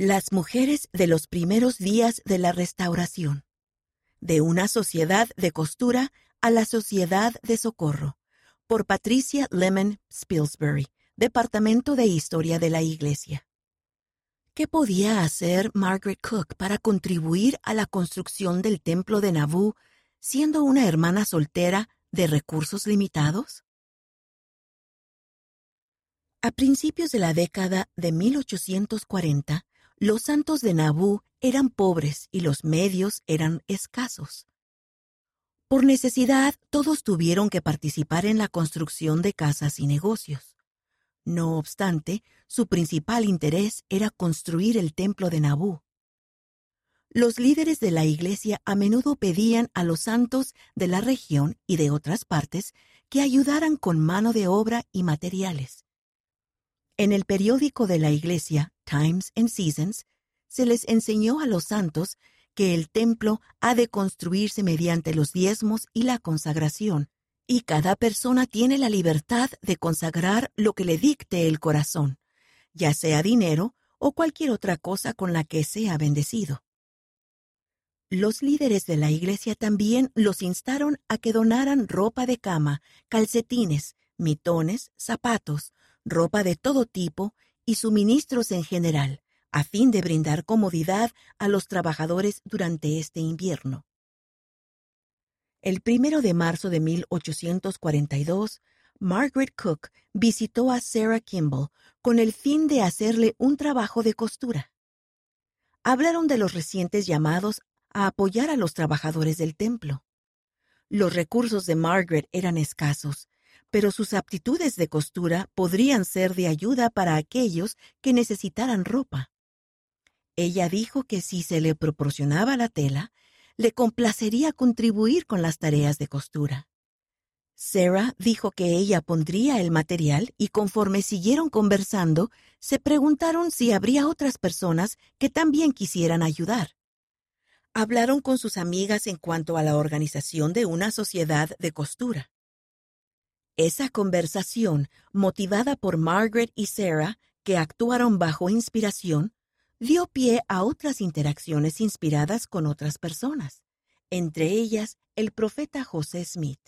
Las mujeres de los primeros días de la restauración. De una sociedad de costura a la sociedad de socorro. Por Patricia Lemon Spilsbury, Departamento de Historia de la Iglesia. ¿Qué podía hacer Margaret Cook para contribuir a la construcción del templo de Nauvoo, siendo una hermana soltera de recursos limitados? A principios de la década de 1840, los santos de Nabú eran pobres y los medios eran escasos. Por necesidad, todos tuvieron que participar en la construcción de casas y negocios. No obstante, su principal interés era construir el templo de Nabú. Los líderes de la iglesia a menudo pedían a los santos de la región y de otras partes que ayudaran con mano de obra y materiales. En el periódico de la iglesia, Times and Seasons, se les enseñó a los santos que el templo ha de construirse mediante los diezmos y la consagración, y cada persona tiene la libertad de consagrar lo que le dicte el corazón, ya sea dinero o cualquier otra cosa con la que sea bendecido. Los líderes de la iglesia también los instaron a que donaran ropa de cama, calcetines, mitones, zapatos, ropa de todo tipo y suministros en general, a fin de brindar comodidad a los trabajadores durante este invierno. El primero de marzo de 1842, Margaret Cook visitó a Sarah Kimball con el fin de hacerle un trabajo de costura. Hablaron de los recientes llamados a apoyar a los trabajadores del templo. Los recursos de Margaret eran escasos, pero sus aptitudes de costura podrían ser de ayuda para aquellos que necesitaran ropa. Ella dijo que si se le proporcionaba la tela, le complacería contribuir con las tareas de costura. Sarah dijo que ella pondría el material y conforme siguieron conversando, se preguntaron si habría otras personas que también quisieran ayudar. Hablaron con sus amigas en cuanto a la organización de una sociedad de costura. Esa conversación, motivada por Margaret y Sarah, que actuaron bajo inspiración, dio pie a otras interacciones inspiradas con otras personas, entre ellas el profeta José Smith.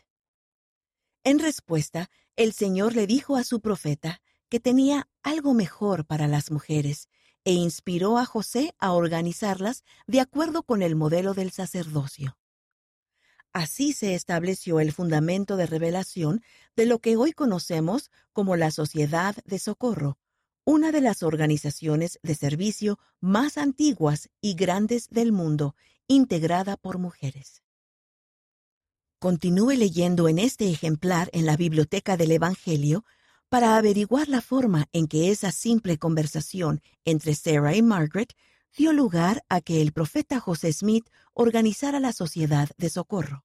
En respuesta, el Señor le dijo a su profeta que tenía algo mejor para las mujeres e inspiró a José a organizarlas de acuerdo con el modelo del sacerdocio. Así se estableció el fundamento de revelación de lo que hoy conocemos como la Sociedad de Socorro, una de las organizaciones de servicio más antiguas y grandes del mundo, integrada por mujeres. Continúe leyendo en este ejemplar en la Biblioteca del Evangelio para averiguar la forma en que esa simple conversación entre Sarah y Margaret dio lugar a que el profeta José Smith organizara la Sociedad de Socorro.